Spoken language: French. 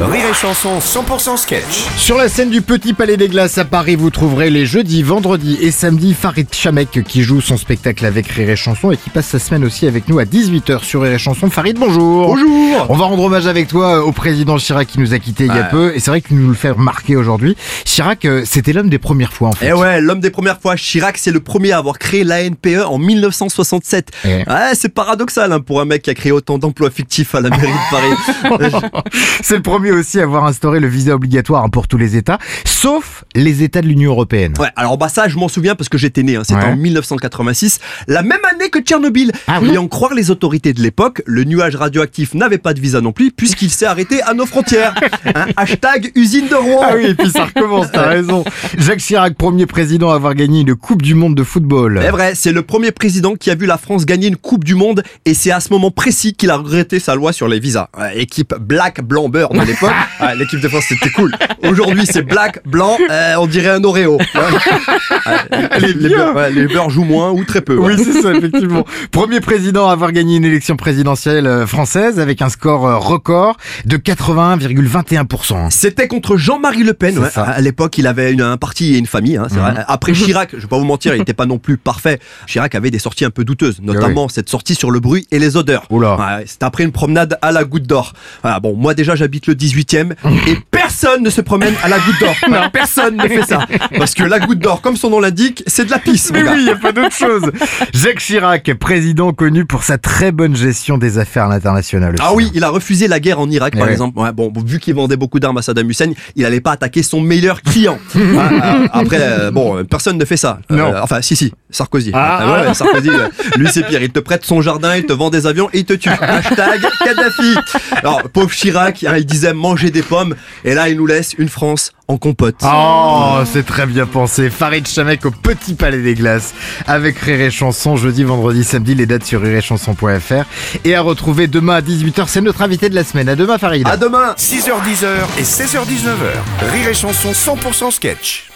Rire et Chanson 100% sketch. Sur la scène du Petit Palais des Glaces à Paris, vous trouverez les jeudis, vendredis et samedis Farid Chamek qui joue son spectacle avec Rire et Chanson et qui passe sa semaine aussi avec nous à 18h sur Rire et Chanson. Farid, bonjour Bonjour On va rendre hommage avec toi au président Chirac qui nous a quittés il y a peu et c'est vrai que tu nous le fais remarquer aujourd'hui. Chirac, euh, c'était l'homme des premières fois en fait. Eh ouais, l'homme des premières fois, Chirac, c'est le premier à avoir créé l'ANPE en 1967. Eh. Ouais, c'est paradoxal hein, pour un mec qui a créé autant d'emplois fictifs à la mairie de Paris. C'est le premier aussi à avoir instauré le visa obligatoire pour tous les États, sauf les États de l'Union Européenne. ouais, alors bah ça, je m'en souviens parce que j'étais né, hein, c'était Ouais. en 1986, la même année que Tchernobyl. Ah oui Et en croire les autorités de l'époque, le nuage radioactif n'avait pas de visa non plus puisqu'il s'est arrêté à nos frontières. Hein, hashtag usine de Rouen. Ah oui, et puis ça recommence, t'as raison. Jacques Chirac, premier président à avoir gagné une Coupe du Monde de football. C'est vrai, c'est le premier président qui a vu la France gagner une Coupe du Monde et c'est à ce moment précis qu'il a regretté sa loi sur les visas. Équipe black, blanc, beurre de l'époque. Ouais, L'équipe de France c'était cool. Aujourd'hui c'est black, blanc, euh, on dirait un Oreo. Ouais. Les, les beurres, ouais, les beurres jouent moins ou très peu. ouais. Oui, c'est ça, effectivement. Premier président à avoir gagné une élection présidentielle euh, française avec un score euh, record de 81,21%. C'était contre Jean-Marie Le Pen. À l'époque, il avait une- un parti et une famille. hein, vrai. Après Chirac, je vais pas vous mentir, il n'était pas non plus parfait. Chirac avait des sorties un peu douteuses, notamment cette sortie sur le bruit et les odeurs. C'était après une promenade à la Goutte d'Or. Voilà, bon, moi déjà j'habite le 18e et personne ne se promène à la Goutte d'Or. Personne ne fait ça. Parce que la Goutte d'Or, comme son nom l'indique, c'est de la pisse. Mais oui, il n'y a pas d'autre chose. Jacques Chirac, président connu pour sa très bonne gestion des affaires à l'international. aussi. Ah oui, il a refusé la guerre en Irak, par Ouais. exemple. Ouais, bon, vu qu'il vendait beaucoup d'armes à Saddam Hussein, il allait pas attaquer son meilleur client. Ah, ah, après, euh, bon, personne ne fait ça. Euh, Non. enfin, si, si, Sarkozy. Ah. Ah ouais, ouais, Sarkozy, euh, lui c'est pire. Il te prête son jardin, il te vend des avions et il te tue. Hashtag Kadhafi. Alors, pauvre Chirac, hein, il disait manger des pommes, et là, il nous laisse une France en compote. Oh, c'est très bien pensé. Farid Chamek au Petit Palais des Glaces avec Rire et Chanson jeudi, vendredi, samedi. Les dates sur rireetchanson.fr et à retrouver demain à 18h. C'est notre invité de la semaine. À demain, Farid. À demain 6h10 et 16h19h. Rire et Chanson 100% sketch.